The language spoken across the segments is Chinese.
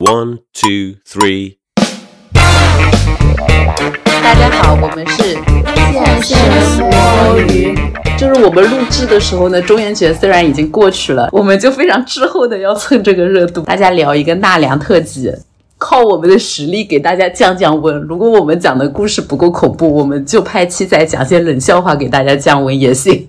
One, two, three. 大家好，我们是现实摸鱼。就是我们录制的时候呢，中元节虽然已经过去了，我们就非常滞后的要蹭这个热度，大家聊一个纳凉特辑，靠我们的实力给大家降降温。如果我们讲的故事不够恐怖，我们就拍七仔讲些冷笑话给大家降温也行。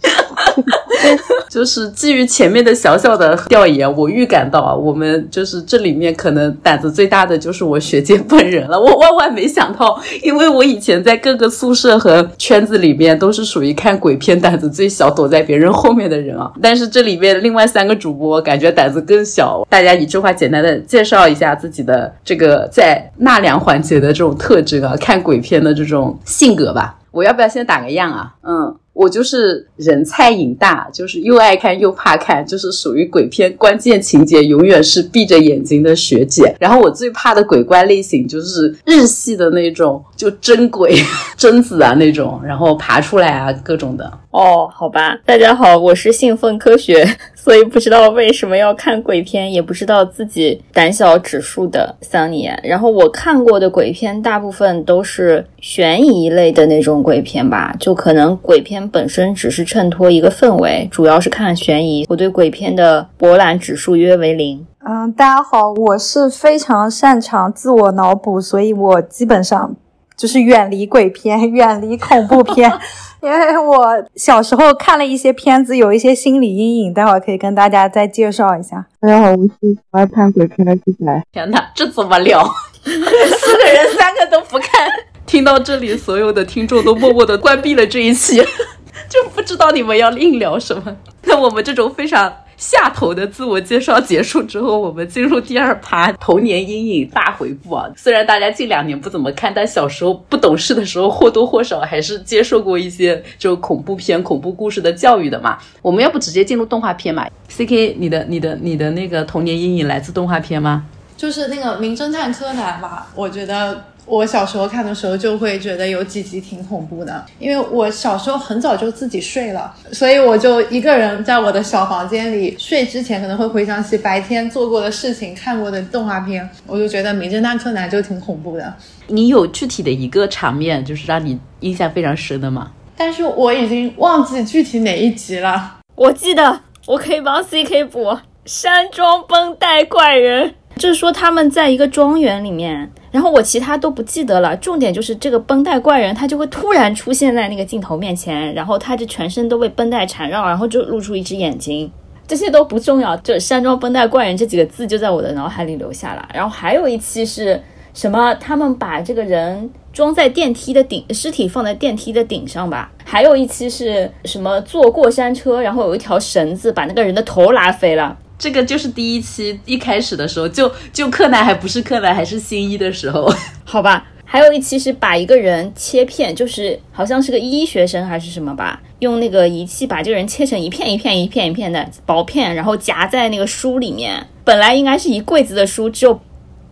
就是基于前面的小小的调研，我预感到啊，我们就是这里面可能胆子最大的就是我学姐本人了。我 万万没想到，因为我以前在各个宿舍和圈子里面都是属于看鬼片胆子最小、躲在别人后面的人啊。但是这里面另外三个主播感觉胆子更小。大家一句话简单的介绍一下自己的这个在纳凉环节的这种特征啊，看鬼片的这种性格吧。我要不要先打个样啊？嗯。我就是人菜瘾大，就是又爱看又怕看，就是属于鬼片关键情节永远是闭着眼睛的学姐。然后我最怕的鬼怪类型就是日系的那种，就真鬼、贞子啊那种，然后爬出来啊各种的。哦，好吧，大家好，我是信奉科学，所以不知道为什么要看鬼片，也不知道自己胆小指数的桑尼。然后我看过的鬼片大部分都是悬疑类的那种鬼片吧，就可能鬼片本身只是衬托一个氛围，主要是看悬疑。我对鬼片的博览指数约为零。嗯，大家好，我是非常擅长自我脑补，所以我基本上。就是远离鬼片，远离恐怖片，因为我小时候看了一些片子，有一些心理阴影。待会儿可以跟大家再介绍一下。大家好，我是不爱看鬼片的鸡仔。天哪，这怎么聊？四个人三个都不看。听到这里，所有的听众都默默的关闭了这一期，就不知道你们要硬聊什么。那我们这种非常。下头的自我介绍结束之后，我们进入第二趴童年阴影大回顾啊。虽然大家近两年不怎么看，但小时候不懂事的时候，或多或少还是接受过一些就恐怖片、恐怖故事的教育的嘛。我们要不直接进入动画片嘛？C K，你的、你的、你的那个童年阴影来自动画片吗？就是那个名侦探柯南吧，我觉得。我小时候看的时候就会觉得有几集挺恐怖的，因为我小时候很早就自己睡了，所以我就一个人在我的小房间里睡之前可能会回想起白天做过的事情、看过的动画片，我就觉得《名侦探柯南》就挺恐怖的。你有具体的一个场面就是让你印象非常深的吗？但是我已经忘记具体哪一集了。我记得，我可以帮 CK 补山庄绷带怪人，就是说他们在一个庄园里面。然后我其他都不记得了，重点就是这个绷带怪人，他就会突然出现在那个镜头面前，然后他这全身都被绷带缠绕，然后就露出一只眼睛，这些都不重要，就山庄绷带怪人这几个字就在我的脑海里留下了。然后还有一期是什么？他们把这个人装在电梯的顶，尸体放在电梯的顶上吧。还有一期是什么？坐过山车，然后有一条绳子把那个人的头拉飞了。这个就是第一期一开始的时候，就就柯南还不是柯南，还是新一的时候，好吧。还有一期是把一个人切片，就是好像是个医学生还是什么吧，用那个仪器把这个人切成一片一片一片一片的薄片，然后夹在那个书里面。本来应该是一柜子的书，只有。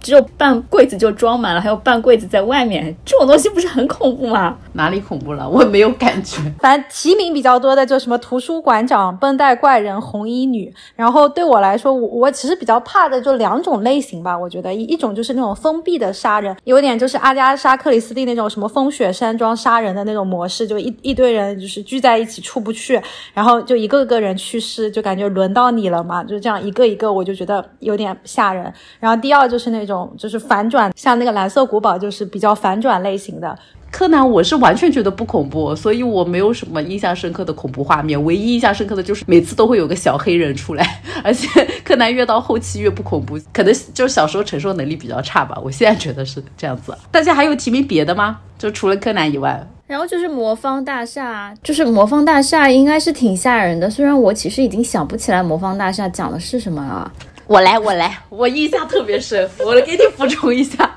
只有半柜子就装满了，还有半柜子在外面，这种东西不是很恐怖吗？哪里恐怖了？我没有感觉。反正提名比较多的就什么图书馆长、绷带怪人、红衣女。然后对我来说，我我其实比较怕的就两种类型吧。我觉得一一种就是那种封闭的杀人，有点就是阿加莎克里斯蒂那种什么风雪山庄杀人的那种模式，就一一堆人就是聚在一起出不去，然后就一个个人去世，就感觉轮到你了嘛，就这样一个一个，我就觉得有点吓人。然后第二就是那种。就是反转，像那个蓝色古堡就是比较反转类型的。柯南我是完全觉得不恐怖，所以我没有什么印象深刻的恐怖画面。唯一印象深刻的就是每次都会有个小黑人出来，而且柯南越到后期越不恐怖，可能就是小时候承受能力比较差吧。我现在觉得是这样子。大家还有提名别的吗？就除了柯南以外，然后就是魔方大厦，就是魔方大厦应该是挺吓人的。虽然我其实已经想不起来魔方大厦讲的是什么了。我来，我来，我印象特别深，我来给你补充一下，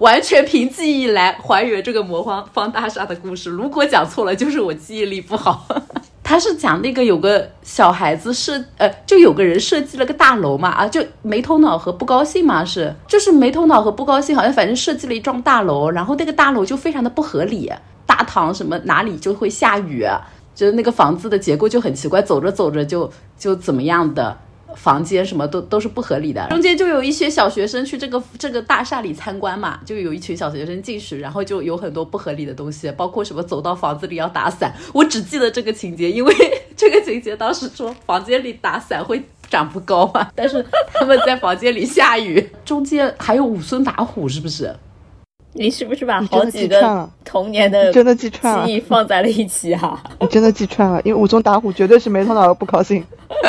完全凭记忆来还原这个魔方方大厦的故事。如果讲错了，就是我记忆力不好。他是讲那个有个小孩子设，呃，就有个人设计了个大楼嘛，啊，就没头脑和不高兴嘛，是，就是没头脑和不高兴，好像反正设计了一幢大楼，然后那个大楼就非常的不合理，大堂什么哪里就会下雨，就是那个房子的结构就很奇怪，走着走着就就怎么样的。房间什么都都是不合理的。中间就有一些小学生去这个这个大厦里参观嘛，就有一群小学生进去，然后就有很多不合理的东西，包括什么走到房子里要打伞。我只记得这个情节，因为 这个情节当时说房间里打伞会。长不高嘛，但是他们在房间里下雨，中间还有武松打虎，是不是？你是不是把好几个童年的真的记串了记忆放在了一起啊？你真的记串了，因为武松打虎绝对是没头脑的不高兴，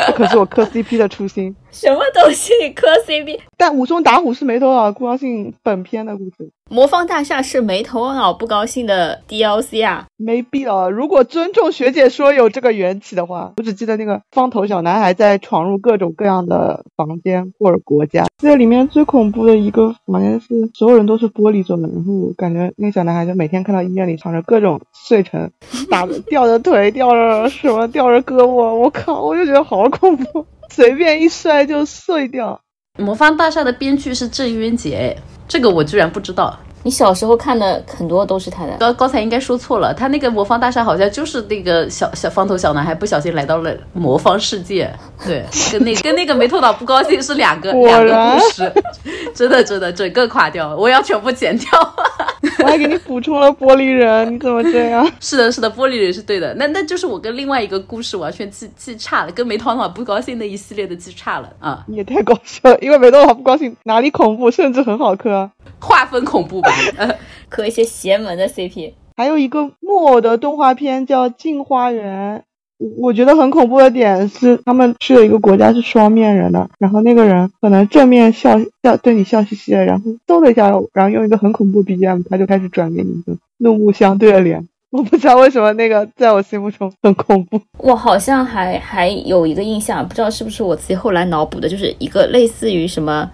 这 可是我磕 CP 的初心。什么东西磕 CP？但武松打虎是没头脑不高兴本片的故事，魔方大厦是没头脑不高兴的 DLC 啊！没必要。如果尊重学姐说有这个缘起的话，我只记得那个方头小男孩在闯入各种各样的房间或者国家。这里面最恐怖的一个房间是所有人都是玻璃做的，然后我感觉那个小男孩就每天看到医院里藏着各种碎成，打着吊着腿，吊着什么，吊着胳膊，我靠，我就觉得好恐怖，随便一摔就碎掉。魔方大厦的编剧是郑渊洁，哎，这个我居然不知道。你小时候看的很多都是他的，刚刚才应该说错了，他那个魔方大厦好像就是那个小小方头小男孩不小心来到了魔方世界，对，跟那跟那个没头脑不高兴是两个两个故事，真的真的整个垮掉，我要全部剪掉。我还给你补充了玻璃人，你怎么这样？是的，是的，玻璃人是对的，那那就是我跟另外一个故事完全记记差了，跟没头脑不高兴那一系列的记差了啊，你也太搞笑了，因为没头脑不高兴，哪里恐怖，甚至很好磕。划分恐怖吧，呃磕一些邪门的 CP。还有一个木偶的动画片叫《镜花缘》，我我觉得很恐怖的点是，他们去了一个国家是双面人的，然后那个人可能正面笑笑对你笑嘻嘻的，然后嗖的一下，然后用一个很恐怖的 BGM，他就开始转给你一个怒目相对的脸。我不知道为什么那个在我心目中很恐怖。我好像还还有一个印象，不知道是不是我自己后来脑补的，就是一个类似于什么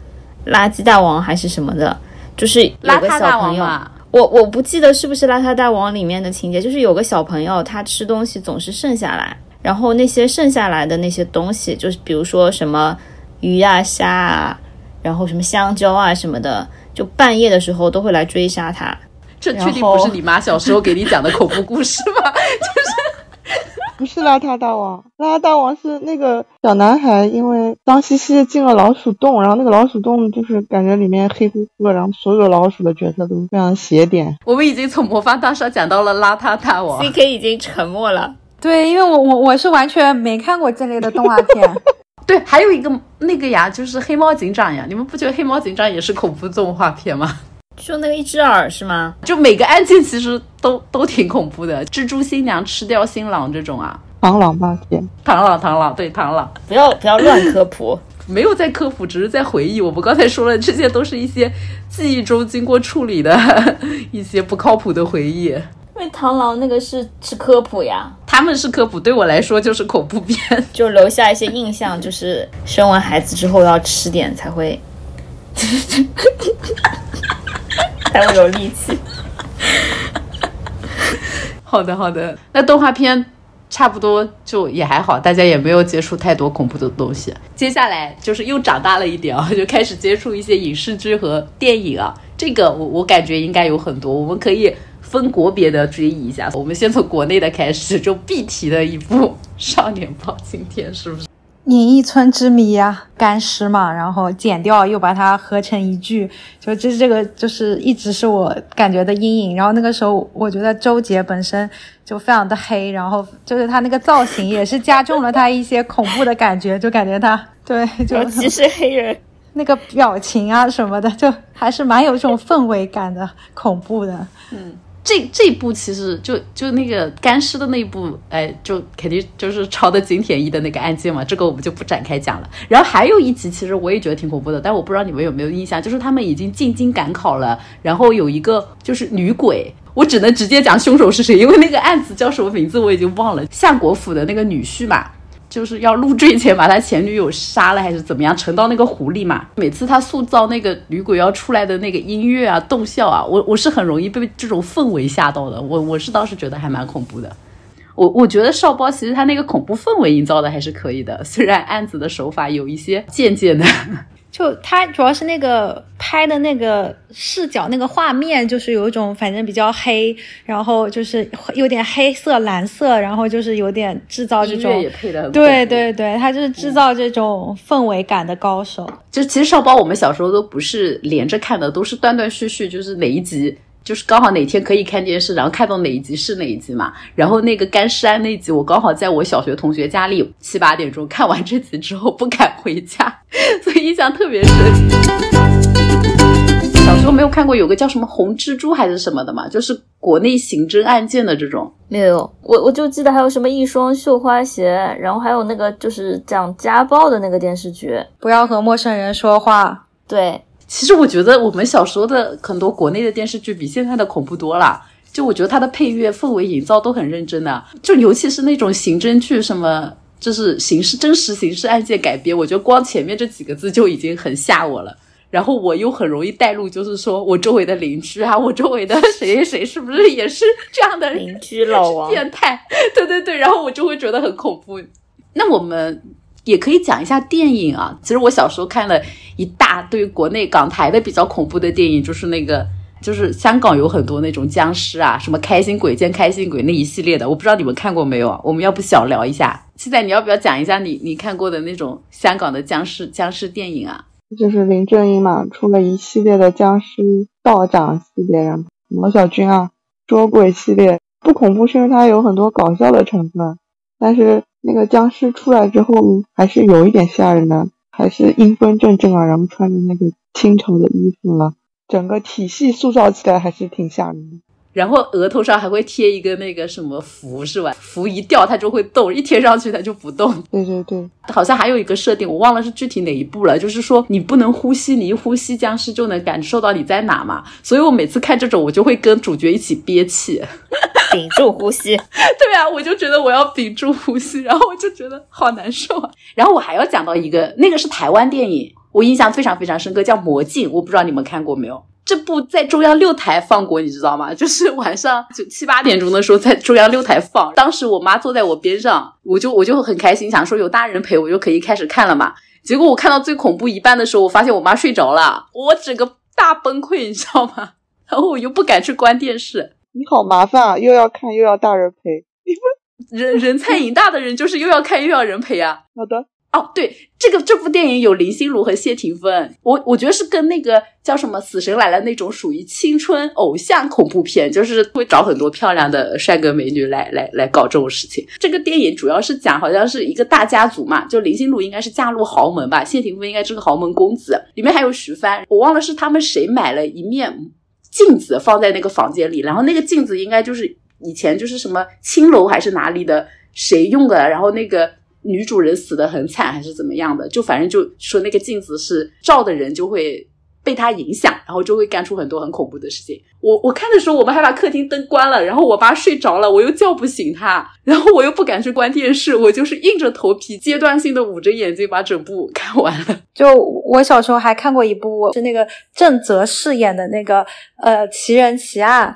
垃圾大王还是什么的，就是有个邋遢大小朋友。王嘛，我我不记得是不是《邋遢大王》里面的情节，就是有个小朋友他吃东西总是剩下来，然后那些剩下来的那些东西，就是比如说什么鱼啊、虾啊，然后什么香蕉啊什么的，就半夜的时候都会来追杀他。这确定不是你妈小时候给你讲的恐怖故事吗？不是邋遢大王，邋遢大王是那个小男孩，因为脏兮兮地进了老鼠洞，然后那个老鼠洞就是感觉里面黑乎乎的，然后所有老鼠的角色都非常邪点。我们已经从魔法大厦讲到了 邋遢大王，C K 已经沉默了。对，因为我我我是完全没看过这类的动画片。对，还有一个那个呀，就是黑猫警长呀，你们不觉得黑猫警长也是恐怖动画片吗？就那个一只耳是吗？就每个案件其实都 都挺恐怖的，蜘蛛新娘吃掉新郎这种啊，螳螂吧天，螳螂螳螂对螳螂，不要不要乱科普。没有在科普，只是在回忆。我们刚才说了，这些都是一些记忆中经过处理的 一些不靠谱的回忆。因为螳螂那个是是科普呀，他们是科普，对我来说就是恐怖片。就留下一些印象，就是生完孩子之后要吃点才会，才会有力气。好的，好的。那动画片差不多就也还好，大家也没有接触太多恐怖的东西。接下来就是又长大了一点啊，就开始接触一些影视剧和电影啊。这个我我感觉应该有很多，我们可以分国别的追忆一下。我们先从国内的开始，就必提的一部《少年包青天》，是不是？演艺村之谜呀、干尸嘛，然后剪掉又把它合成一句，就这这个就是一直是我感觉的阴影。然后那个时候我觉得周杰本身就非常的黑，然后就是他那个造型也是加重了他一些恐怖的感觉，就感觉他对就尤其是黑人，那个表情啊什么的，就还是蛮有这种氛围感的，恐怖的。这这一部其实就就那个干尸的那一部，哎，就肯定就是抄的金田一的那个案件嘛，这个我们就不展开讲了。然后还有一集，其实我也觉得挺恐怖的，但我不知道你们有没有印象，就是他们已经进京赶考了，然后有一个就是女鬼。我只能直接讲凶手是谁，因为那个案子叫什么名字我已经忘了。夏国府的那个女婿嘛，就是要入赘前把他前女友杀了还是怎么样，沉到那个湖里嘛。每次他塑造那个女鬼要出来的那个音乐啊、动效啊，我我是很容易被这种氛围吓到的。我我是当时觉得还蛮恐怖的。我我觉得少包其实他那个恐怖氛围营造的还是可以的，虽然案子的手法有一些渐渐的。就它主要是那个拍的那个视角，那个画面就是有一种反正比较黑，然后就是有点黑色、蓝色，然后就是有点制造这种对对对，他就是制造这种氛围感的高手。就其实少包我们小时候都不是连着看的，都是断断续续，就是哪一集。就是刚好哪天可以看电视，然后看到哪一集是哪一集嘛。然后那个干尸案那集，我刚好在我小学同学家里七八点钟看完这集之后不敢回家，所以印象特别深。小时候没有看过有个叫什么红蜘蛛还是什么的嘛，就是国内刑侦案件的这种。没有，我我就记得还有什么一双绣花鞋，然后还有那个就是讲家暴的那个电视剧。不要和陌生人说话。对，其实我觉得我们小时候的很多国内的电视剧比现在的恐怖多了。就我觉得它的配乐、氛围营造都很认真的，就尤其是那种刑侦剧，什么就是刑事真实刑事案件改编，我觉得光前面这几个字就已经很吓我了。然后我又很容易带入，就是说我周围的邻居啊，我周围的谁谁谁是不是也是这样的邻居老王 变态？对对对，然后我就会觉得很恐怖。那我们也可以讲一下电影啊。其实我小时候看了一大堆国内港台的比较恐怖的电影，就是那个，就是香港有很多那种僵尸啊，什么开心鬼见开心鬼那一系列的，我不知道你们看过没有？我们要不小聊一下？现在，你要不要讲一下你你看过的那种香港的僵尸僵尸电影啊？就是林正英嘛，出了一系列的僵尸道长系列，然后罗小军啊捉鬼系列，不恐怖是因为它有很多搞笑的成分，但是那个僵尸出来之后还是有一点吓人的，还是阴风阵阵啊，然后穿着那个清朝的衣服了，整个体系塑造起来还是挺吓人的。然后额头上还会贴一个那个什么符是吧？符一掉它就会动，一贴上去它就不动。对对对，好像还有一个设定，我忘了是具体哪一步了，就是说你不能呼吸，你一呼吸僵尸就能感受到你在哪嘛。所以我每次看这种，我就会跟主角一起憋气，屏住呼吸。对啊，我就觉得我要屏住呼吸，然后我就觉得好难受啊。然后我还要讲到一个，那个是台湾电影，我印象非常非常深刻，叫《魔镜》，我不知道你们看过没有。这部在中央六台放过，你知道吗？就是晚上就七八点钟的时候在中央六台放。当时我妈坐在我边上，我就我就很开心，想说有大人陪我就可以开始看了嘛。结果我看到最恐怖一半的时候，我发现我妈睡着了，我整个大崩溃，你知道吗？然后我又不敢去关电视。你好麻烦啊，又要看又要大人陪。人人菜瘾大的人就是又要看又要人陪啊。好的，哦，对，这个这部电影有林心如和谢霆锋，我我觉得是跟那个叫什么《死神来了》那种属于青春偶像恐怖片，就是会找很多漂亮的帅哥美女来来来搞这种事情。这个电影主要是讲好像是一个大家族嘛，就林心如应该是嫁入豪门吧，谢霆锋应该是个豪门公子，里面还有徐帆，我忘了是他们谁买了一面镜子放在那个房间里，然后那个镜子应该就是以前就是什么青楼还是哪里的谁用的，然后那个。女主人死的很惨还是怎么样的？就反正就说那个镜子是照的人就会被他影响，然后就会干出很多很恐怖的事情。我我看的时候，我们还把客厅灯关了，然后我爸睡着了，我又叫不醒他，然后我又不敢去关电视，我就是硬着头皮阶段性的捂着眼睛把整部看完了。就我小时候还看过一部，是那个郑则饰演的那个呃《奇人奇案》。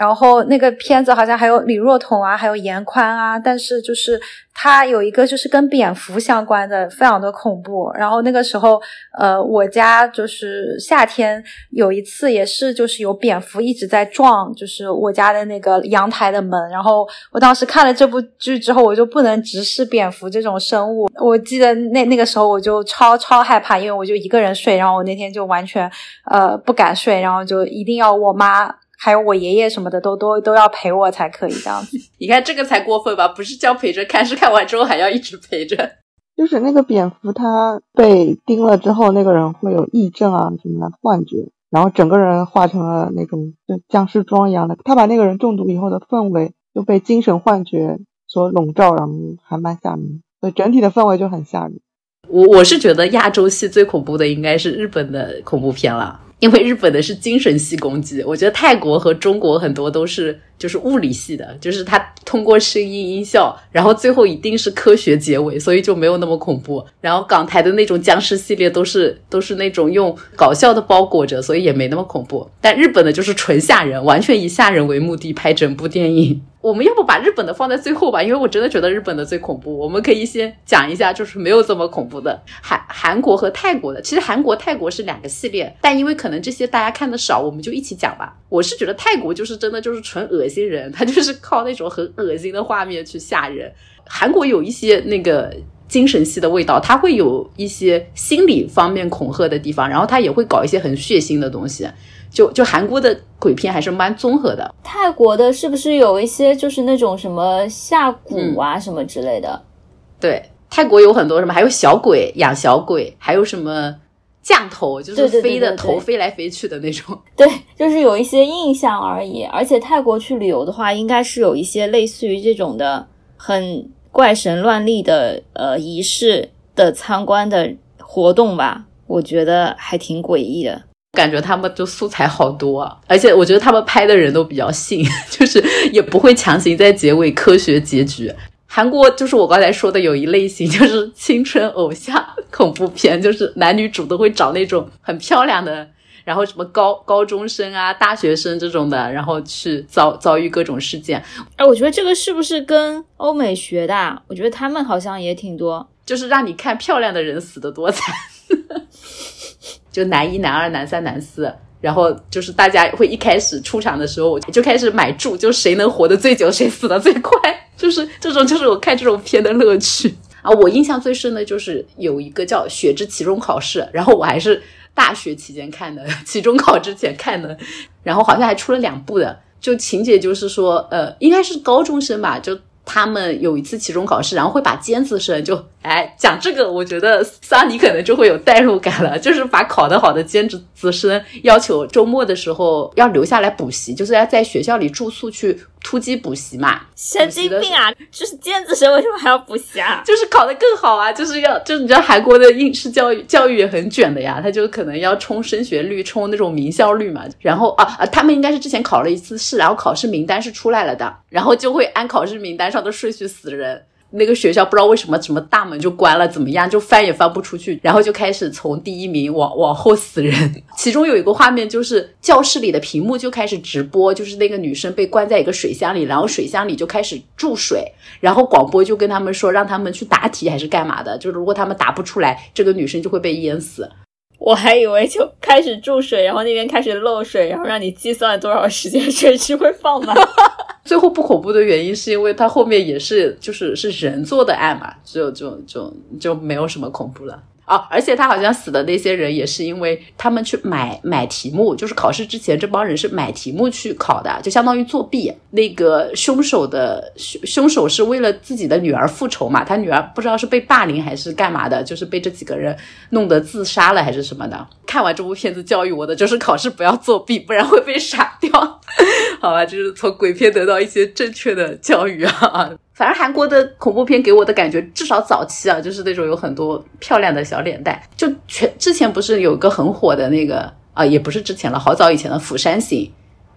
然后那个片子好像还有李若彤啊，还有严宽啊，但是就是它有一个就是跟蝙蝠相关的，非常的恐怖。然后那个时候，呃，我家就是夏天有一次也是就是有蝙蝠一直在撞，就是我家的那个阳台的门。然后我当时看了这部剧之后，我就不能直视蝙蝠这种生物。我记得那那个时候我就超超害怕，因为我就一个人睡，然后我那天就完全呃不敢睡，然后就一定要我妈。还有我爷爷什么的都都都要陪我才可以这样子。你看这个才过分吧？不是叫陪着看，是看完之后还要一直陪着。就是那个蝙蝠，它被叮了之后，那个人会有癔症啊什么的幻觉，然后整个人化成了那种就僵尸妆一样的。他把那个人中毒以后的氛围就被精神幻觉所笼罩，然后还蛮吓人。所以整体的氛围就很吓人。我我是觉得亚洲系最恐怖的应该是日本的恐怖片了。因为日本的是精神系攻击，我觉得泰国和中国很多都是就是物理系的，就是它通过声音音效，然后最后一定是科学结尾，所以就没有那么恐怖。然后港台的那种僵尸系列都是都是那种用搞笑的包裹着，所以也没那么恐怖。但日本的就是纯吓人，完全以吓人为目的拍整部电影。我们要不把日本的放在最后吧，因为我真的觉得日本的最恐怖。我们可以先讲一下，就是没有这么恐怖的韩韩国和泰国的。其实韩国、泰国是两个系列，但因为可能这些大家看的少，我们就一起讲吧。我是觉得泰国就是真的就是纯恶心人，他就是靠那种很恶心的画面去吓人。韩国有一些那个。精神系的味道，它会有一些心理方面恐吓的地方，然后它也会搞一些很血腥的东西。就就韩国的鬼片还是蛮综合的。泰国的是不是有一些就是那种什么下蛊啊什么之类的？对，泰国有很多什么，还有小鬼养小鬼，还有什么降头，就是飞的头飞来飞去的那种。对，就是有一些印象而已。而且泰国去旅游的话，应该是有一些类似于这种的很。怪神乱立的呃仪式的参观的活动吧，我觉得还挺诡异的。感觉他们就素材好多，而且我觉得他们拍的人都比较信，就是也不会强行在结尾科学结局。韩国就是我刚才说的有一类型，就是青春偶像恐怖片，就是男女主都会找那种很漂亮的。然后什么高高中生啊、大学生这种的，然后去遭遭遇各种事件。哎，我觉得这个是不是跟欧美学的？我觉得他们好像也挺多，就是让你看漂亮的人死的多惨。就男一、男二、男三、男四，然后就是大家会一开始出场的时候我就开始买注，就谁能活得最久，谁死的最快。就是这种，就是我看这种片的乐趣 啊。我印象最深的就是有一个叫《血之期中考试》，然后我还是。大学期间看的，期中考之前看的，然后好像还出了两部的，就情节就是说，呃，应该是高中生吧，就。他们有一次期中考试，然后会把尖子生就哎讲这个，我觉得桑尼可能就会有代入感了，就是把考得好的尖子生要求周末的时候要留下来补习，就是要在学校里住宿去突击补习嘛。神经病啊！就是尖子生为什么还要补习啊？就是考得更好啊！就是要就是你知道韩国的应试教育教育也很卷的呀，他就可能要冲升学率，冲那种名校率嘛。然后啊啊，他们应该是之前考了一次试，然后考试名单是出来了的，然后就会按考试名单上。的顺序死人，那个学校不知道为什么什么大门就关了，怎么样就翻也翻不出去，然后就开始从第一名往往后死人。其中有一个画面就是教室里的屏幕就开始直播，就是那个女生被关在一个水箱里，然后水箱里就开始注水，然后广播就跟他们说让他们去答题还是干嘛的，就是如果他们答不出来，这个女生就会被淹死。我还以为就开始注水，然后那边开始漏水，然后让你计算多少时间水池会放满。最后不恐怖的原因是因为它后面也是就是是人做的案嘛，就就就就没有什么恐怖了。哦，而且他好像死的那些人也是因为他们去买买题目，就是考试之前这帮人是买题目去考的，就相当于作弊。那个凶手的凶凶手是为了自己的女儿复仇嘛，他女儿不知道是被霸凌还是干嘛的，就是被这几个人弄得自杀了还是什么的。看完这部片子教育我的就是考试不要作弊，不然会被杀掉。好吧，就是从鬼片得到一些正确的教育啊。反正韩国的恐怖片给我的感觉，至少早期啊，就是那种有很多漂亮的小脸蛋。就全之前不是有个很火的那个啊，也不是之前了，好早以前的《釜山行》，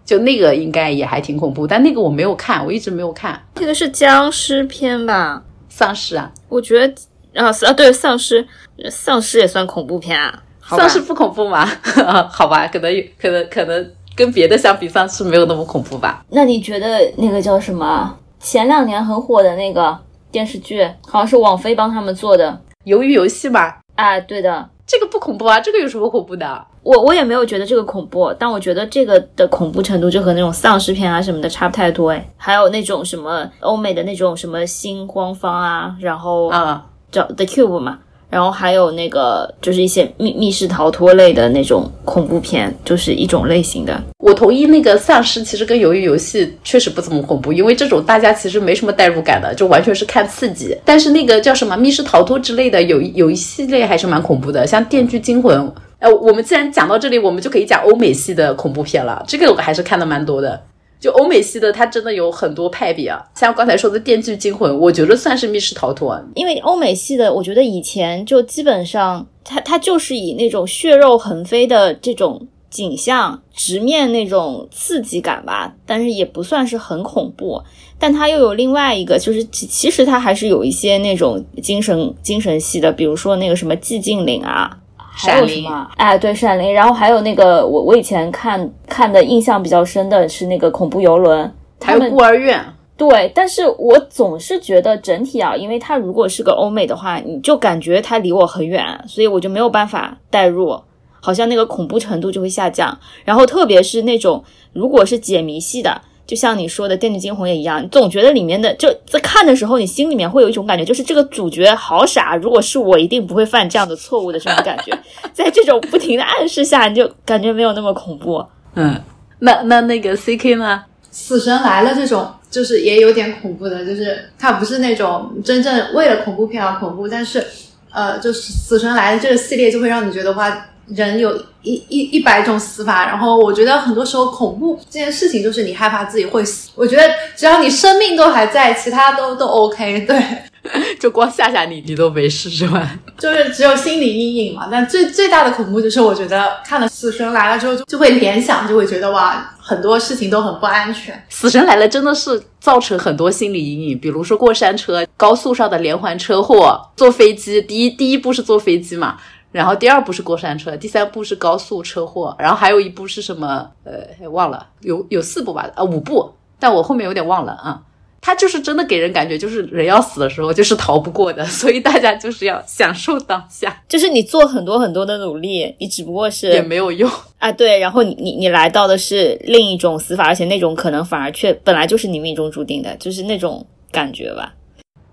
就那个应该也还挺恐怖，但那个我没有看，我一直没有看。那个是僵尸片吧？丧尸啊？我觉得啊啊，对，丧尸，丧尸也算恐怖片啊？丧尸不恐怖吗？好吧，可能可能可能跟别的相比，丧尸没有那么恐怖吧？那你觉得那个叫什么？前两年很火的那个电视剧，好像是网飞帮他们做的《鱿鱼游戏》吧？啊，对的，这个不恐怖啊，这个有什么恐怖的？我我也没有觉得这个恐怖，但我觉得这个的恐怖程度就和那种丧尸片啊什么的差不太多哎。还有那种什么欧美的那种什么新荒方啊，然后啊，叫 The Cube 嘛。然后还有那个，就是一些密密室逃脱类的那种恐怖片，就是一种类型的。我同意，那个丧尸其实跟鱿鱼游戏确实不怎么恐怖，因为这种大家其实没什么代入感的，就完全是看刺激。但是那个叫什么密室逃脱之类的，有有一系列还是蛮恐怖的，像《电锯惊魂》。呃，我们既然讲到这里，我们就可以讲欧美系的恐怖片了。这个我还是看的蛮多的。就欧美系的，它真的有很多派别啊，像刚才说的《电锯惊魂》，我觉得算是密室逃脱。因为欧美系的，我觉得以前就基本上，它它就是以那种血肉横飞的这种景象，直面那种刺激感吧，但是也不算是很恐怖。但它又有另外一个，就是其其实它还是有一些那种精神精神系的，比如说那个什么寂静岭啊。还有什么？哎，对，闪灵。然后还有那个，我我以前看看的印象比较深的是那个恐怖游轮，还有孤儿院。对，但是我总是觉得整体啊，因为它如果是个欧美的话，你就感觉它离我很远，所以我就没有办法代入，好像那个恐怖程度就会下降。然后特别是那种如果是解谜系的，就像你说的《电锯惊魂》也一样，你总觉得里面的就在看的时候，你心里面会有一种感觉，就是这个主角好傻，如果是我，一定不会犯这样的错误的这种感觉。在这种不停的暗示下，你就感觉没有那么恐怖。嗯，那那那个 C K 呢？死神来了这种就是也有点恐怖的，就是它不是那种真正为了恐怖片而恐怖，但是呃，就是死神来了这个系列就会让你觉得话，人有一一一百种死法，然后我觉得很多时候恐怖这件事情就是你害怕自己会死，我觉得只要你生命都还在，其他都都 OK，对。就光吓吓你，你都没事是吧？就是只有心理阴影嘛。但最最大的恐怖就是，我觉得看了《死神来了》之后，就就会联想，就会觉得哇，很多事情都很不安全。《死神来了》真的是造成很多心理阴影，比如说过山车、高速上的连环车祸、坐飞机。第一第一步是坐飞机嘛，然后第二部是过山车，第三部是高速车祸，然后还有一部是什么？呃，忘了，有有四部吧？呃，五部，但我后面有点忘了啊。他就是真的给人感觉，就是人要死的时候就是逃不过的，所以大家就是要享受当下。就是你做很多很多的努力，你只不过是也没有用啊。对，然后你你你来到的是另一种死法，而且那种可能反而却本来就是你命中注定的，就是那种感觉吧。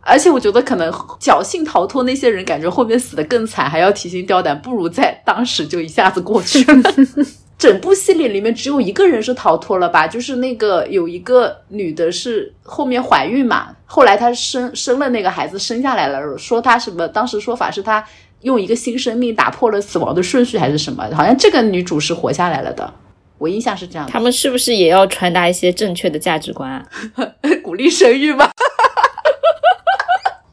而且我觉得可能侥幸逃脱那些人，感觉后面死的更惨，还要提心吊胆，不如在当时就一下子过去了。整部系列里面只有一个人是逃脱了吧？就是那个有一个女的，是后面怀孕嘛，后来她生生了那个孩子，生下来了，说她什么？当时说法是她用一个新生命打破了死亡的顺序，还是什么？好像这个女主是活下来了的，我印象是这样。他们是不是也要传达一些正确的价值观啊？鼓励生育吗？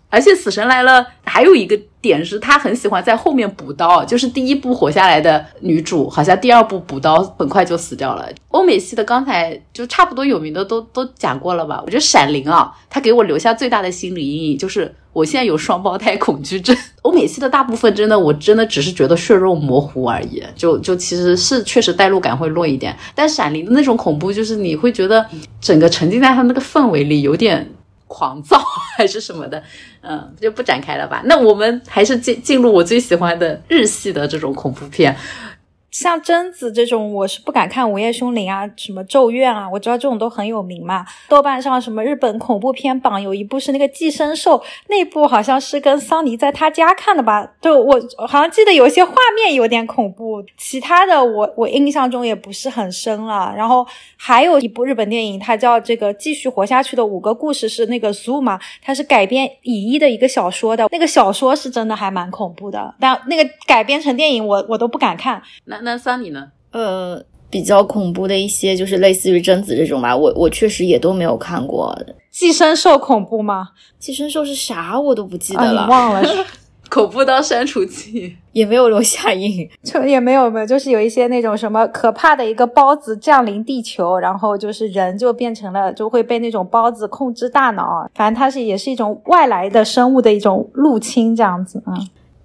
而且死神来了，还有一个点是，他很喜欢在后面补刀。就是第一部活下来的女主，好像第二部补刀很快就死掉了。欧美系的刚才就差不多有名的都都讲过了吧？我觉得闪灵啊，它给我留下最大的心理阴影就是我现在有双胞胎恐惧症。欧美系的大部分真的，我真的只是觉得血肉模糊而已，就就其实是确实代入感会弱一点。但闪灵的那种恐怖，就是你会觉得整个沉浸在它那个氛围里，有点。狂躁 还是什么的，嗯，就不展开了吧。那我们还是进进入我最喜欢的日系的这种恐怖片。像贞子这种，我是不敢看《午夜凶铃》啊，什么《咒怨》啊，我知道这种都很有名嘛。豆瓣上什么日本恐怖片榜有一部是那个《寄生兽》，那部好像是跟桑尼在他家看的吧？就我好像记得有些画面有点恐怖，其他的我我印象中也不是很深了。然后还有一部日本电影，它叫这个《继续活下去的五个故事》，是那个 Zoom，它是改编乙一的一个小说的，那个小说是真的还蛮恐怖的，但那个改编成电影我我都不敢看。那那桑尼呢？呃，比较恐怖的一些，就是类似于贞子这种吧。我我确实也都没有看过。寄生兽恐怖吗？寄生兽是啥？我都不记得了，忘了。恐怖到删除器，也没有留下印，就也没有没有，就是有一些那种什么可怕的一个孢子降临地球，然后就是人就变成了就会被那种孢子控制大脑，反正它是也是一种外来的生物的一种入侵这样子啊。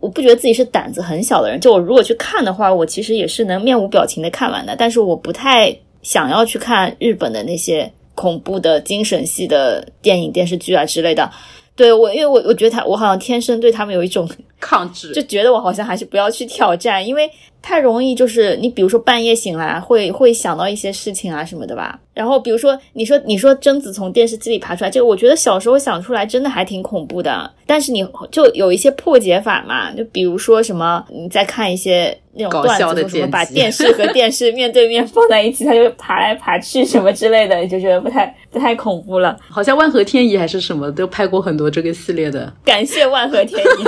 我不觉得自己是胆子很小的人，就我如果去看的话，我其实也是能面无表情的看完的。但是我不太想要去看日本的那些恐怖的精神系的电影、电视剧啊之类的。对我，因为我我觉得他，我好像天生对他们有一种抗拒，就觉得我好像还是不要去挑战，因为。太容易就是你，比如说半夜醒来会会想到一些事情啊什么的吧。然后比如说你说你说贞子从电视机里爬出来，这个我觉得小时候想出来真的还挺恐怖的。但是你就有一些破解法嘛，就比如说什么你再看一些那种段子，什么把电视和电视面对面 放在一起，它就爬来爬去什么之类的，就觉得不太不太恐怖了。好像万和天宜还是什么都拍过很多这个系列的。感谢万和天宜。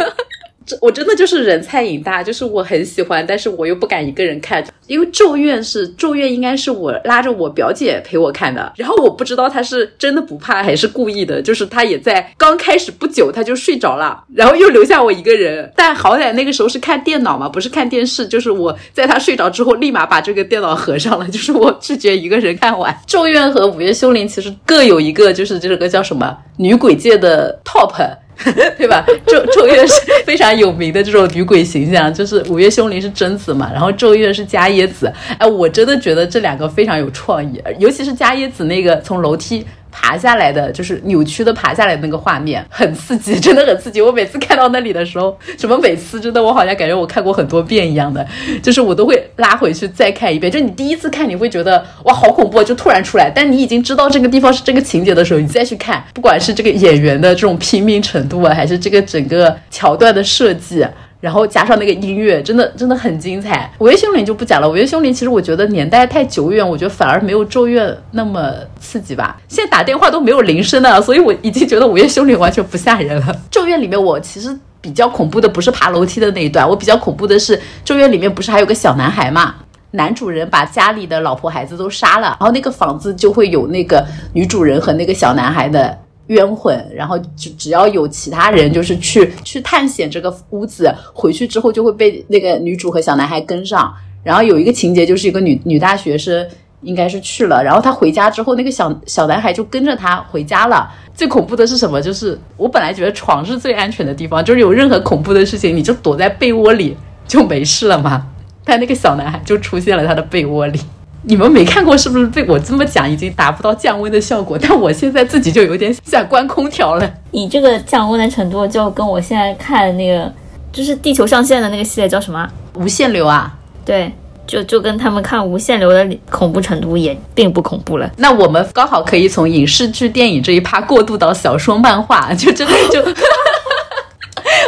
这我真的就是人菜瘾大，就是我很喜欢，但是我又不敢一个人看，因为《咒怨》是《咒怨》，应该是我拉着我表姐陪我看的，然后我不知道她是真的不怕还是故意的，就是她也在刚开始不久她就睡着了，然后又留下我一个人，但好歹那个时候是看电脑嘛，不是看电视，就是我在她睡着之后立马把这个电脑合上了，就是我拒绝一个人看完《咒怨》和《午夜凶铃》，其实各有一个就是这个叫什么女鬼界的 top。对吧？咒咒怨是非常有名的这种女鬼形象，就是五月凶铃是贞子嘛，然后咒怨是伽椰子。哎，我真的觉得这两个非常有创意，尤其是伽椰子那个从楼梯爬下来的，就是扭曲的爬下来那个画面，很刺激，真的很刺激。我每次看到那里的时候，什么每次真的我好像感觉我看过很多遍一样的，就是我都会拉回去再看一遍。就你第一次看你会觉得哇好恐怖，就突然出来，但你已经知道这个地方是这个情节的时候，你再去看，不管是这个演员的这种拼命程度啊，还是这个整个桥段的设计。然后加上那个音乐，真的真的很精彩。午夜凶铃就不讲了，午夜凶铃其实我觉得年代太久远，我觉得反而没有咒怨那么刺激吧。现在打电话都没有铃声了，所以我已经觉得午夜凶铃完全不吓人了。咒怨里面我其实比较恐怖的不是爬楼梯的那一段，我比较恐怖的是咒怨里面不是还有个小男孩嘛？男主人把家里的老婆孩子都杀了，然后那个房子就会有那个女主人和那个小男孩的。冤魂，然后只只要有其他人就是去去探险这个屋子，回去之后就会被那个女主和小男孩跟上。然后有一个情节就是一个女女大学生应该是去了，然后她回家之后，那个小小男孩就跟着她回家了。最恐怖的是什么？就是我本来觉得床是最安全的地方，就是有任何恐怖的事情，你就躲在被窝里就没事了嘛。但那个小男孩就出现了他的被窝里。你们没看过是不是？被我这么讲已经达不到降温的效果，但我现在自己就有点想关空调了。你这个降温的程度，就跟我现在看那个，就是地球上线的那个系列叫什么？无限流啊？对，就就跟他们看无限流的恐怖程度也并不恐怖了。那我们刚好可以从影视剧、电影这一趴过渡到小说、漫画，就真的就。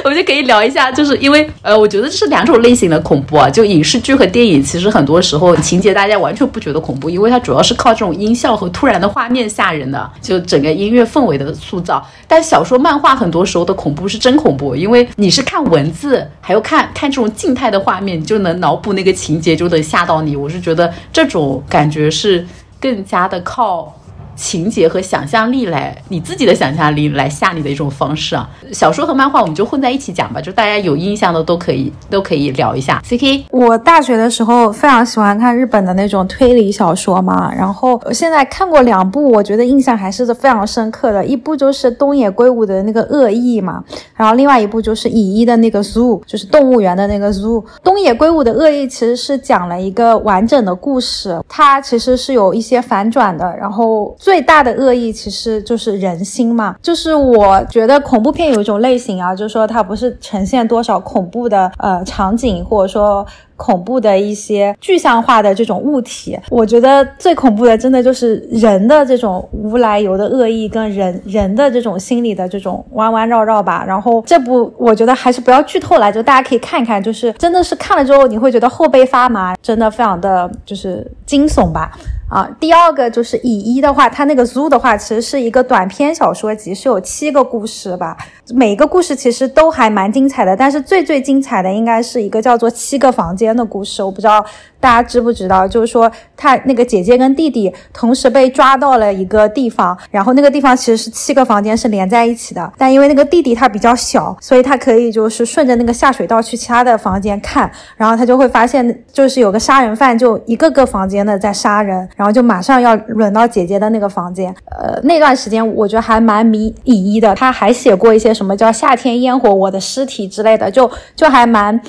我们就可以聊一下，就是因为呃，我觉得这是两种类型的恐怖啊。就影视剧和电影，其实很多时候情节大家完全不觉得恐怖，因为它主要是靠这种音效和突然的画面吓人的，就整个音乐氛围的塑造。但小说、漫画很多时候的恐怖是真恐怖，因为你是看文字，还有看看这种静态的画面，你就能脑补那个情节，就能吓到你。我是觉得这种感觉是更加的靠。情节和想象力来，你自己的想象力来吓你的一种方式啊。小说和漫画我们就混在一起讲吧，就大家有印象的都可以都可以聊一下。C K，我大学的时候非常喜欢看日本的那种推理小说嘛，然后现在看过两部，我觉得印象还是非常深刻的。一部就是东野圭吾的那个恶意嘛，然后另外一部就是乙一的那个 Zoo，就是动物园的那个 Zoo。东野圭吾的恶意其实是讲了一个完整的故事，它其实是有一些反转的，然后。最大的恶意其实就是人心嘛，就是我觉得恐怖片有一种类型啊，就是说它不是呈现多少恐怖的呃场景，或者说恐怖的一些具象化的这种物体。我觉得最恐怖的真的就是人的这种无来由的恶意跟人人的这种心理的这种弯弯绕绕吧。然后这部我觉得还是不要剧透了，就大家可以看一看，就是真的是看了之后你会觉得后背发麻，真的非常的就是惊悚吧。啊，第二个就是乙一的话，它那个 zoo 的话，其实是一个短篇小说集，是有七个故事吧。每个故事其实都还蛮精彩的，但是最最精彩的应该是一个叫做七个房间的故事。我不知道大家知不知道，就是说他那个姐姐跟弟弟同时被抓到了一个地方，然后那个地方其实是七个房间是连在一起的，但因为那个弟弟他比较小，所以他可以就是顺着那个下水道去其他的房间看，然后他就会发现就是有个杀人犯就一个个房间的在杀人。然后就马上要轮到姐姐的那个房间，呃，那段时间我觉得还蛮迷乙一的，他还写过一些什么叫夏天烟火我的尸体之类的，就就还蛮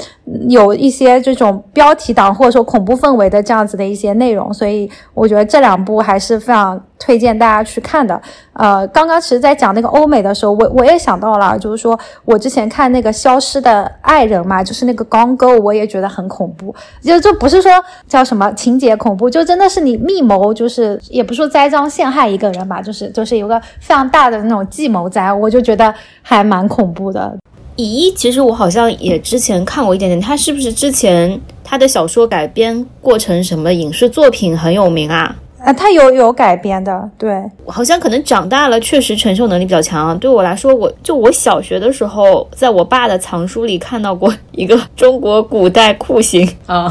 有一些这种标题党或者说恐怖氛围的这样子的一些内容，所以我觉得这两部还是非常。推荐大家去看的，呃，刚刚其实，在讲那个欧美的时候，我我也想到了，就是说我之前看那个《消失的爱人》嘛，就是那个《Gone Girl》，我也觉得很恐怖，就就不是说叫什么情节恐怖，就真的是你密谋，就是也不说栽赃陷害一个人吧，就是就是有个非常大的那种计谋在，我就觉得还蛮恐怖的。咦，其实我好像也之前看过一点点，他是不是之前他的小说改编过成什么影视作品很有名啊？啊，他有有改编的，对，好像可能长大了，确实承受能力比较强。对我来说，我就我小学的时候，在我爸的藏书里看到过一个中国古代酷刑啊。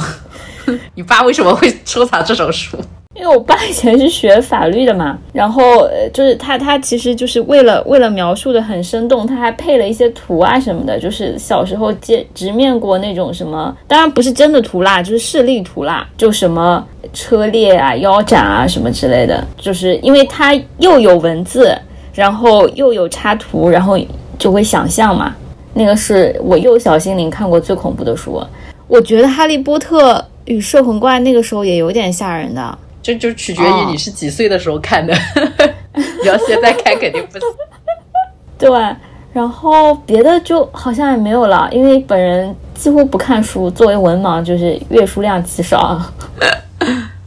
你爸为什么会收藏这种书？因为我爸以前是学法律的嘛，然后呃就是他他其实就是为了为了描述的很生动，他还配了一些图啊什么的，就是小时候接直面过那种什么，当然不是真的图啦，就是示例图啦，就什么车裂啊、腰斩啊什么之类的，就是因为他又有文字，然后又有插图，然后就会想象嘛。那个是我幼小心灵看过最恐怖的书，我觉得《哈利波特与摄魂怪》那个时候也有点吓人的。就就取决于你是几岁的时候看的，你要现在看肯定不行。对，然后别的就好像也没有了，因为本人几乎不看书，作为文盲就是阅书量极少。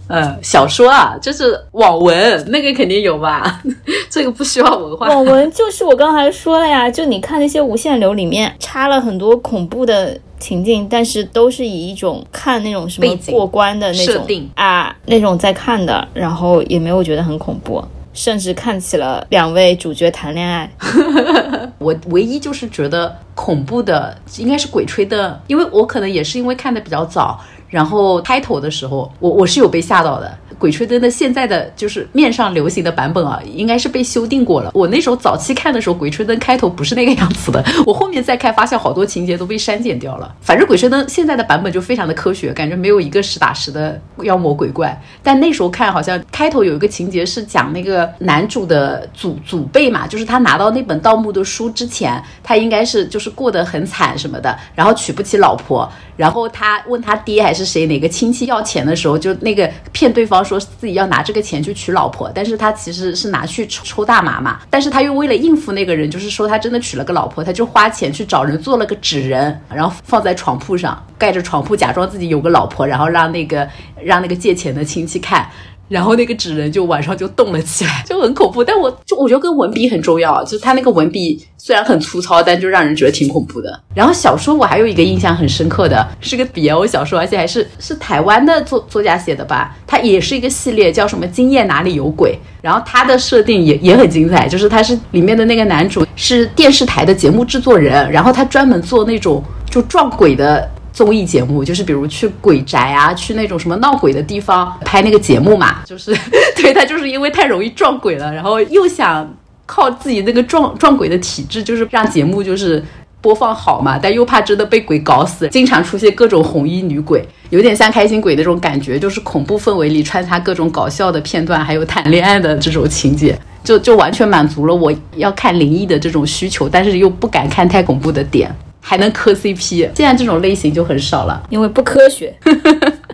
呃，小说啊，就是网文，那个肯定有吧？这个不需要文化。网文就是我刚才说了呀，就你看那些无限流里面插了很多恐怖的情境，但是都是以一种看那种什么过关的那种设定啊那种在看的，然后也没有觉得很恐怖，甚至看起了两位主角谈恋爱。我唯一就是觉得恐怖的应该是《鬼吹灯》，因为我可能也是因为看的比较早，然后开头的时候我我是有被吓到的。《鬼吹灯》的现在的就是面上流行的版本啊，应该是被修订过了。我那时候早期看的时候，《鬼吹灯》开头不是那个样子的，我后面再看发现好多情节都被删减掉了。反正《鬼吹灯》现在的版本就非常的科学，感觉没有一个实打实的妖魔鬼怪。但那时候看好像开头有一个情节是讲那个男主的祖祖辈嘛，就是他拿到那本盗墓的书之前，他应该是就是过得很惨什么的，然后娶不起老婆，然后他问他爹还是谁哪个亲戚要钱的时候，就那个骗对方说自己要拿这个钱去娶老婆，但是他其实是拿去抽抽大麻嘛，但是他又为了应付那个人，就是说他真的娶了个老婆，他就花钱去找人做了个纸人，然后放在床铺上，盖着床铺，假装自己有个老婆，然后让那个让那个借钱的亲戚看。然后那个纸人就晚上就动了起来，就很恐怖。但我就我觉得跟文笔很重要，就是他那个文笔虽然很粗糙，但就让人觉得挺恐怖的。然后小说我还有一个印象很深刻的是个 BL 小说，而且还是是台湾的作作家写的吧，它也是一个系列，叫什么《今夜哪里有鬼》。然后它的设定也也很精彩，就是他是里面的那个男主是电视台的节目制作人，然后他专门做那种就撞鬼的。综艺节目就是比如去鬼宅啊，去那种什么闹鬼的地方拍那个节目嘛，就是 对他就是因为太容易撞鬼了，然后又想靠自己那个撞撞鬼的体质，就是让节目就是播放好嘛，但又怕真的被鬼搞死，经常出现各种红衣女鬼，有点像开心鬼那种感觉，就是恐怖氛围里穿插各种搞笑的片段，还有谈恋爱的这种情节，就就完全满足了我要看灵异的这种需求，但是又不敢看太恐怖的点。还能磕 CP，现在这种类型就很少了，因为不科学。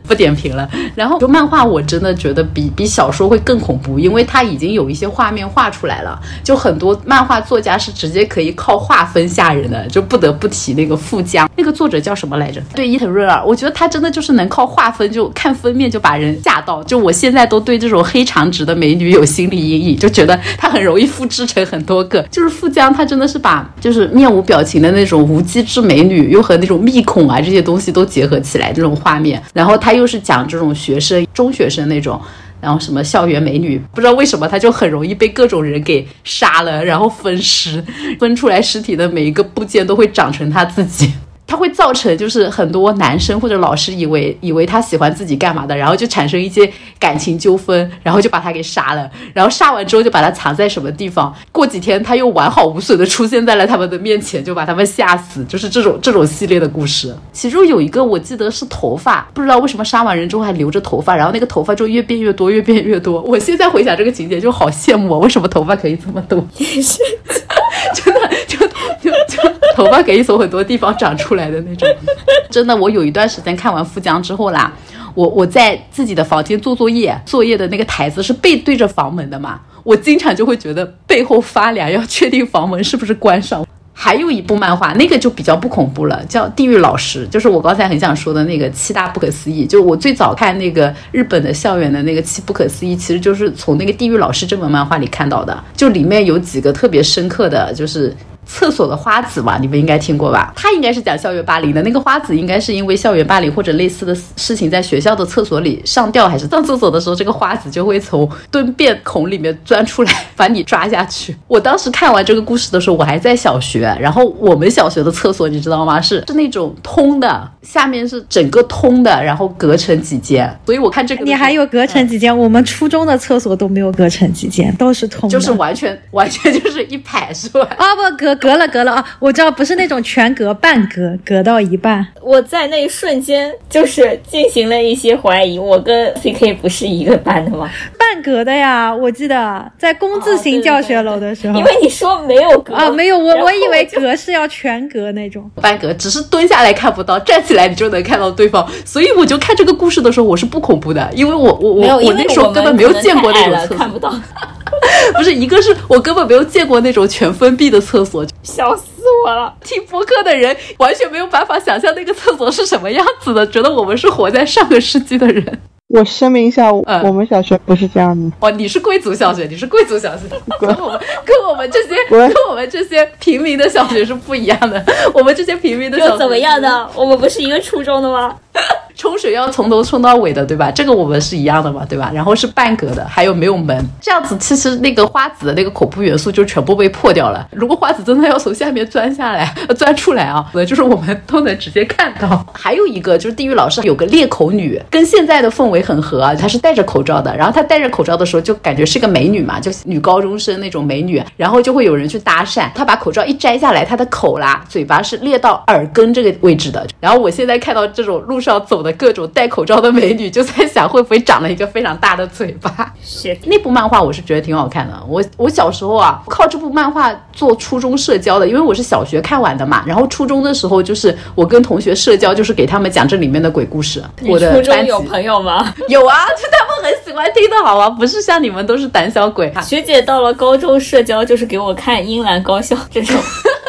不点评了。然后就漫画，我真的觉得比比小说会更恐怖，因为它已经有一些画面画出来了。就很多漫画作家是直接可以靠画风吓人的，就不得不提那个富江，那个作者叫什么来着？对，伊藤润二，我觉得他真的就是能靠画风，就看封面就把人吓到。就我现在都对这种黑长直的美女有心理阴影，就觉得她很容易复制成很多个。就是富江，她真的是把就是面无表情的那种无机智美女，又和那种密孔啊这些东西都结合起来这种画面，然后他又是讲这种学生、中学生那种，然后什么校园美女，不知道为什么他就很容易被各种人给杀了，然后分尸，分出来尸体的每一个部件都会长成他自己。它会造成就是很多男生或者老师以为以为他喜欢自己干嘛的，然后就产生一些感情纠纷，然后就把他给杀了，然后杀完之后就把他藏在什么地方，过几天他又完好无损的出现在了他们的面前，就把他们吓死，就是这种这种系列的故事。其中有一个我记得是头发，不知道为什么杀完人之后还留着头发，然后那个头发就越变越多，越变越多。我现在回想这个情节就好羡慕，为什么头发可以这么多？也是，头发可以从很多地方长出来的那种，真的。我有一段时间看完《富江》之后啦，我我在自己的房间做作业，作业的那个台子是背对着房门的嘛，我经常就会觉得背后发凉，要确定房门是不是关上。还有一部漫画，那个就比较不恐怖了，叫《地狱老师》，就是我刚才很想说的那个七大不可思议。就我最早看那个日本的校园的那个七不可思议，其实就是从那个《地狱老师》这本漫画里看到的。就里面有几个特别深刻的就是。厕所的花子嘛，你们应该听过吧？他应该是讲校园霸凌的。那个花子应该是因为校园霸凌或者类似的事情，在学校的厕所里上吊，还是上厕所的时候，这个花子就会从蹲便孔里面钻出来，把你抓下去。我当时看完这个故事的时候，我还在小学，然后我们小学的厕所你知道吗？是是那种通的，下面是整个通的，然后隔成几间。所以我看这个，你还有隔成几间？我们初中的厕所都没有隔成几间，都是通的，就是完全完全就是一排，是吧？啊不隔。隔了隔了啊！我知道不是那种全隔，半隔，隔到一半。我在那一瞬间就是进行了一些怀疑，我跟 CK 不是一个班的吗？半隔的呀，我记得在工字型教学楼的时候。因为你说没有隔啊，没有，我我以为隔是要全隔那种。半隔只是蹲下来看不到，站起来你就能看到对方。所以我就看这个故事的时候，我是不恐怖的，因为我我我我那时候根本没有见过那种厕所，看不到。不是一个是我根本没有见过那种全封闭的厕所，笑死我了！听播客的人完全没有办法想象那个厕所是什么样子的，觉得我们是活在上个世纪的人。我声明一下，嗯我们小学不是这样的。哦，你是贵族小学，你是贵族小学，跟我们跟我们这些跟我们这些平民的小学是不一样的。我们这些平民的小学又怎么样？呢？我们不是一个初中的吗？冲水要从头冲到尾的，对吧？这个我们是一样的嘛，对吧？然后是半格的，还有没有门？这样子其实那个花子的那个恐怖元素就全部被破掉了。如果花子真的要从下面钻下来、钻出来啊，就是我们都能直接看到。还有一个就是地狱老师有个裂口女，跟现在的氛围很合啊，她是戴着口罩的，然后她戴着口罩的时候就感觉是个美女嘛，就女高中生那种美女，然后就会有人去搭讪，她把口罩一摘下来，她的口啦、嘴巴是裂到耳根这个位置的。然后我现在看到这种路上走的各种戴口罩的美女，就在想会不会长了一个非常大的嘴巴。是那部漫画我是觉得挺好看的。我我小时候啊，靠这部漫画做初中社交的，因为我是小学看完的嘛。然后初中的时候，就是我跟同学社交，就是给他们讲这里面的鬼故事。我的初中班有朋友吗？有啊，就他们很喜欢听的好啊，不是像你们都是胆小鬼。学姐到了高中社交就是给我看英兰高校这种，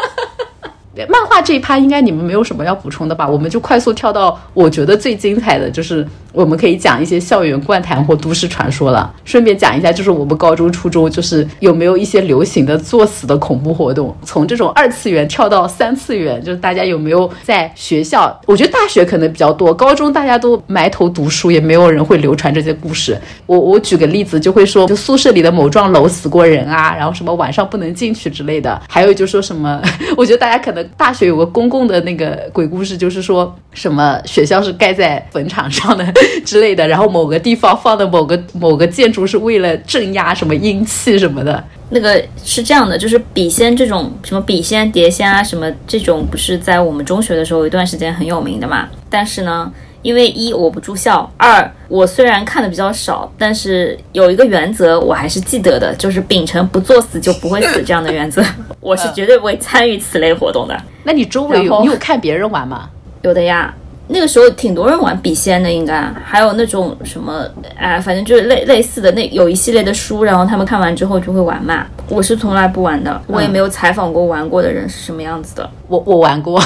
漫画这一趴应该你们没有什么要补充的吧？我们就快速跳到我觉得最精彩的就是我们可以讲一些校园怪谈或都市传说了。顺便讲一下，就是我们高中、初中就是有没有一些流行的作死的恐怖活动？从这种二次元跳到三次元，就是大家有没有在学校？我觉得大学可能比较多，高中大家都埋头读书，也没有人会流传这些故事。我我举个例子，就会说，就宿舍里的某幢楼死过人啊，然后什么晚上不能进去之类的。还 有就说什么，我觉得大家可能大学有个公共的那个鬼故事，就是说什么学校是盖在坟场上的之类的，然后某个地方放的某个某个建筑是为了镇压什么阴气什么的。那个是这样的，就是笔仙这种什么笔仙、碟仙啊，什么这种不是在我们中学的时候有一段时间很有名的嘛？但是呢，因为一我不住校，二我虽然看的比较少，但是有一个原则我还是记得的，就是秉承不作死就不会死这样的原则，我是绝对不会参与此类活动的。那你周围有你有看别人玩吗？有的呀，那个时候挺多人玩笔仙的，应该还有那种什么，哎，反正就是类类似的那有一系列的书，然后他们看完之后就会玩嘛。我是从来不玩的，我也没有采访过玩过的人是什么样子的。我我玩过，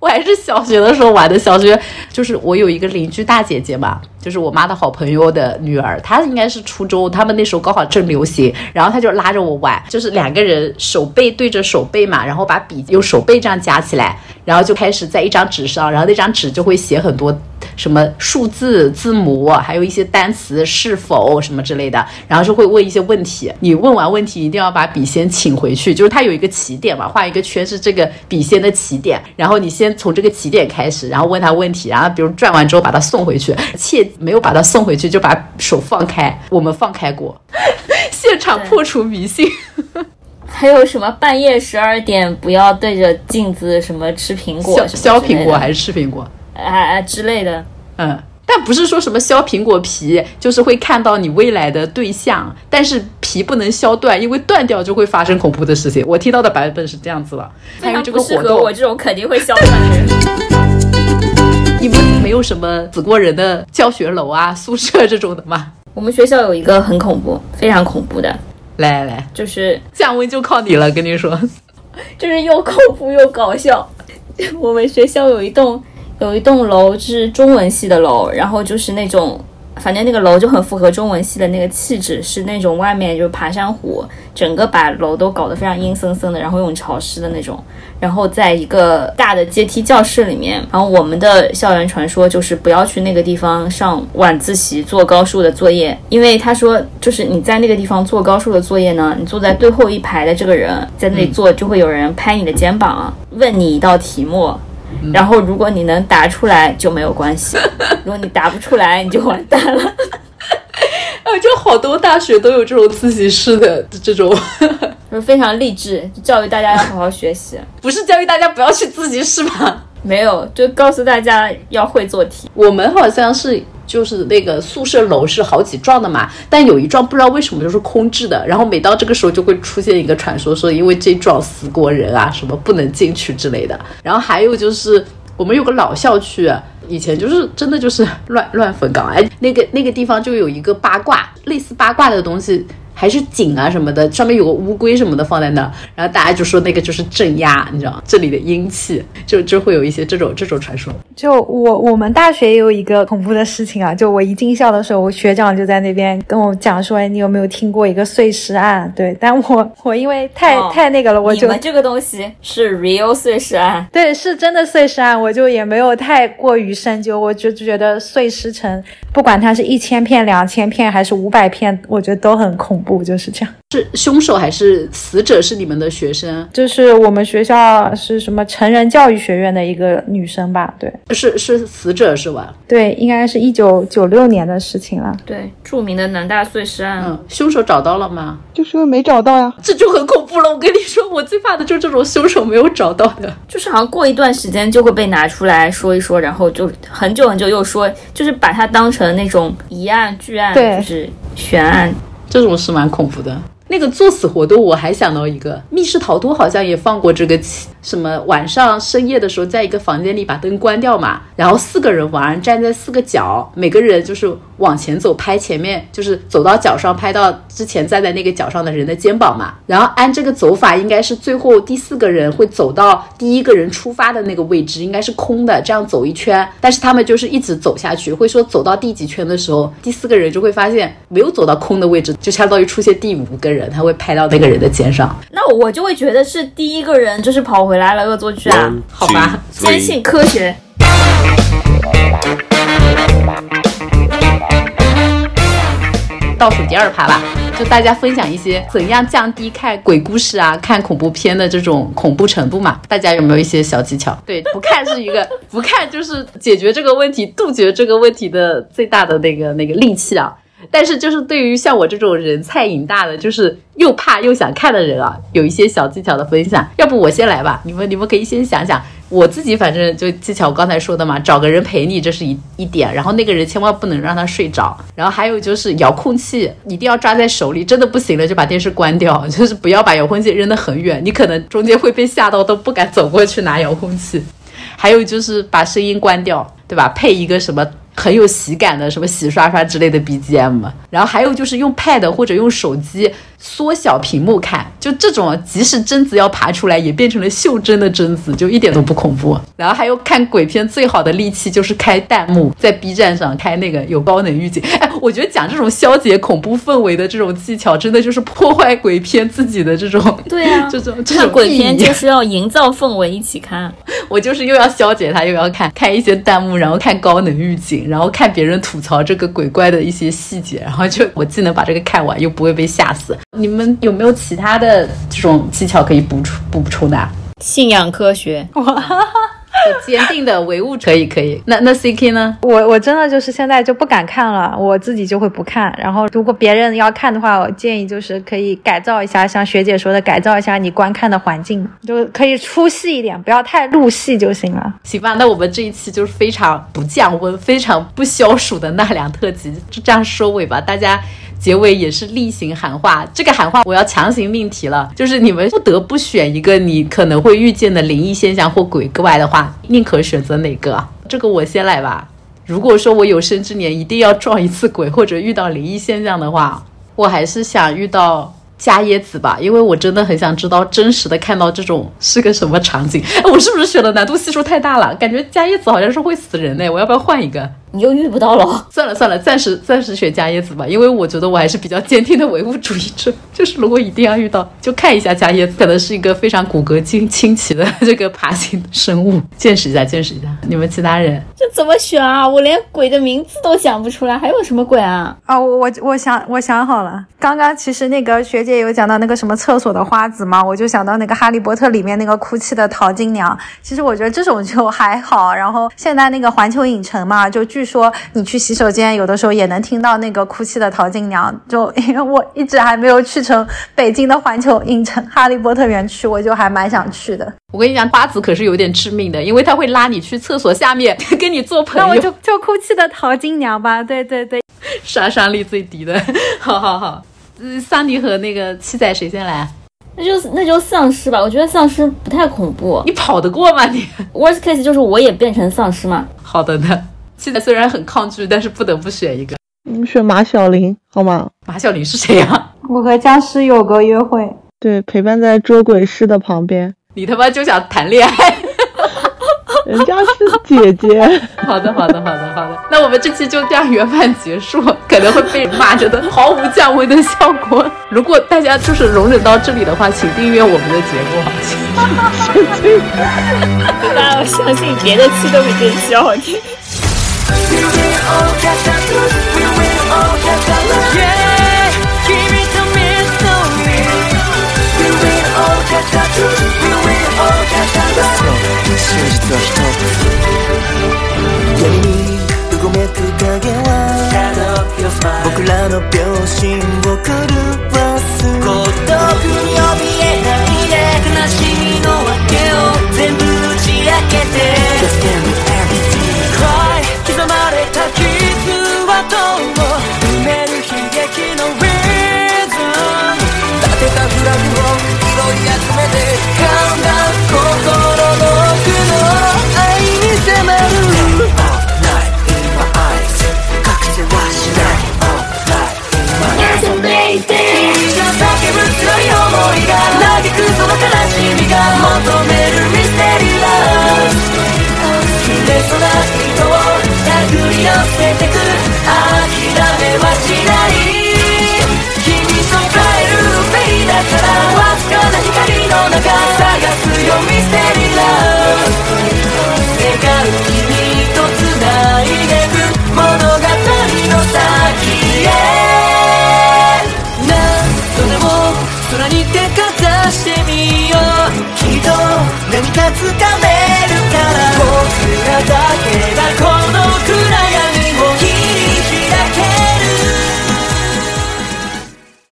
我还是小学的时候玩的。小学就是我有一个邻居大姐姐嘛，就是我妈的好朋友的女儿，她应该是初中，他们那时候刚好正流行，然后她就拉着我玩，就是两个人手背对着手背嘛，然后把笔用手背这样夹起来，然后就开始在一张纸上，然后那张纸就会写很多。什么数字、字母，还有一些单词是否什么之类的，然后就会问一些问题。你问完问题，一定要把笔先请回去，就是它有一个起点嘛，画一个圈是这个笔仙的起点，然后你先从这个起点开始，然后问他问题，然后比如转完之后把它送回去，切没有把它送回去就把手放开，我们放开过，现场破除迷信。还有什么半夜十二点不要对着镜子什么吃苹果削什么削苹果还是吃苹果？哎哎之类的。嗯，但不是说什么削苹果皮，就是会看到你未来的对象，但是皮不能削断，因为断掉就会发生恐怖的事情。我听到的版本是这样子了。还有这个活动，合我这种肯定会削断的人。你们没有什么死过人的教学楼啊、宿舍这种的吗？我们学校有一个很恐怖，非常恐怖的，来来来，就是降温就靠你了，跟你说。就是又恐怖又搞笑。我们学校有一栋有一栋楼是中文系的楼，然后就是那种，反正那个楼就很符合中文系的那个气质，是那种外面就是爬山虎，整个把楼都搞得非常阴森森的，然后又很潮湿的那种。然后在一个大的阶梯教室里面，然后我们的校园传说就是不要去那个地方上晚自习做高数的作业，因为他说就是你在那个地方做高数的作业呢，你坐在最后一排的这个人在那里做，就会有人拍你的肩膀，问你一道题目。然后，如果你能答出来就没有关系，如果你答不出来，你就完蛋了。呃，就好多大学都有这种自习室的这种，就是非常励志，教育大家要好好学习。不是教育大家不要去自习室吧？没有，就告诉大家要会做题。我们好像是就是那个宿舍楼是好几幢的嘛，但有一幢不知道为什么就是空置的，然后每到这个时候就会出现一个传说，说因为这幢死过人啊，什么不能进去之类的。然后还有就是我们有个老校区。以前就是真的就是乱乱坟岗，哎，那个那个地方就有一个八卦，类似八卦的东西，还是井啊什么的，上面有个乌龟什么的放在那儿，然后大家就说那个就是镇压，你知道这里的阴气，就就会有一些这种这种传说。就我我们大学也有一个恐怖的事情啊，就我一进校的时候，我学长就在那边跟我讲说，哎，你有没有听过一个碎尸案？对，但我我因为太、哦太那个了，我就你们这个东西是 real 碎尸案，对，是真的碎尸案，我就也没有太过于深究，我就觉得碎尸成，不管它是一千片、两千片还是五百片，我觉得都很恐怖，就是这样。是凶手还是死者是你们的学生？就是我们学校是什么成人教育学院的一个女生吧？对是是死者是吧？对，应该是一九九六年的事情了。对，著名的南大碎尸案。嗯，凶手找到了吗？就是没找到呀。这就很恐怖了。我跟你说，我最怕的就是这种凶手没有找到的。就是好像过一段时间就会被拿出来说一说，然后就很久很久又说，就是把它当成那种疑案、巨案，对就是悬案。这种是蛮恐怖的。那个作死活动，我还想到一个密室逃脱，好像也放过这个什么晚上深夜的时候，在一个房间里把灯关掉嘛，然后四个人玩，站在四个角，每个人就是往前走，拍前面，就是走到脚上，拍到之前站在那个脚上的人的肩膀嘛。然后按这个走法，应该是最后第四个人会走到第一个人出发的那个位置，应该是空的，这样走一圈。但是他们就是一直走下去，会说走到第几圈的时候，第四个人就会发现没有走到空的位置，就相当于出现第五个人，他会拍到那个人的肩上。那我就会觉得是第一个人就是跑回来了，恶作剧啊好吧坚信科学。倒数第二趴吧，就大家分享一些怎样降低看鬼故事啊、看恐怖片的这种恐怖程度嘛？大家有没有一些小技巧？对，不看是一个，不看就是解决这个问题、杜绝这个问题的最大的那个那个利器啊。但是就是对于像我这种人菜瘾大的，就是又怕又想看的人啊，有一些小技巧的分享。要不我先来吧，你们你们可以先想想。我自己反正就技巧，我刚才说的嘛，找个人陪你，这是一一点。然后那个人千万不能让他睡着。然后还有就是遥控器一定要抓在手里，真的不行了就把电视关掉，就是不要把遥控器扔得很远，你可能中间会被吓到，都不敢走过去拿遥控器。还有就是把声音关掉，对吧？配一个什么很有喜感的什么洗刷刷之类的 BGM。然后还有就是用 Pad 或者用手机缩小屏幕看，就这种即使贞子要爬出来，也变成了袖珍的贞子，就一点都不恐怖。然后还有看鬼片最好的利器就是开弹幕，在 B 站上开那个有高能预警。哎，我觉得讲这种消解恐怖氛围的这种技巧，真的就是破坏鬼片自己的这种对啊，这种这看种鬼片就是要营造氛围，一起看。我就是又要消解它，又要看看一些弹幕，然后看高能预警，然后看别人吐槽这个鬼怪的一些细节，然后就我既能把这个看完，又不会被吓死。你们有没有其他的这种技巧可以补充补充的啊？信仰科学，有 坚定的唯物可以可以。那那 C K 呢？我我真的就是现在就不敢看了，我自己就会不看。然后如果别人要看的话，我建议就是可以改造一下，像学姐说的，改造一下你观看的环境，就可以出戏一点，不要太入戏就行了。行吧，那我们这一期就是非常不降温、非常不消暑的纳凉特辑，就这样收尾吧。大家结尾也是例行喊话，这个喊话我要强行命题了，就是你们不得不选一个你可能会遇见的灵异现象或鬼怪的话，宁可选择哪个？这个我先来吧。如果说我有生之年一定要撞一次鬼或者遇到灵异现象的话，我还是想遇到加椰子吧，因为我真的很想知道真实的看到这种是个什么场景。哎，我是不是选的难度系数太大了？感觉加椰子好像是会死人呢，我要不要换一个？你又遇不到了。算了算了，暂时暂时选加椰子吧，因为我觉得我还是比较坚定的唯物主义者。就是如果一定要遇到，就看一下加椰子，可能是一个非常骨骼清清奇的 这个爬行生物，见识一下，见识一下。你们其他人，这怎么选啊？我连鬼的名字都想不出来，还有什么鬼啊？啊，我我我想我想好了，刚刚其实那个学姐有讲到那个什么厕所的花子嘛，我就想到那个《哈利波特》里面那个哭泣的淘金娘。其实我觉得这种就还好。然后现在那个环球影城嘛，就据说你去洗手间有的时候也能听到那个哭泣的淘金娘。就因为我一直还没有去成北京的环球影城哈利波特园区，我就还蛮想去的。我跟你讲，八子可是有点致命的，因为他会拉你去厕所下面 跟你做朋友，那我就就哭泣的淘金娘吧。对对对，杀伤力最低的。好好好，嗯，桑迪和那个七仔谁先来？那就那就丧尸吧，我觉得丧尸不太恐怖。你跑得过吗你？Worst case 就是我也变成丧尸嘛。好的呢。七仔虽然很抗拒，但是不得不选一个。你们选马小玲好吗？马小玲是谁呀、我和僵尸有个约会，对，陪伴在捉鬼师的旁边。你他妈就想谈恋爱？人家是姐姐。好的，好的，好的，好的。那我们这期就这样圆满结束，可能会被骂着的毫无降温的效果。如果大家就是容忍到这里的话，请订阅我们的节目。大家 相信别的期都比这期好听。真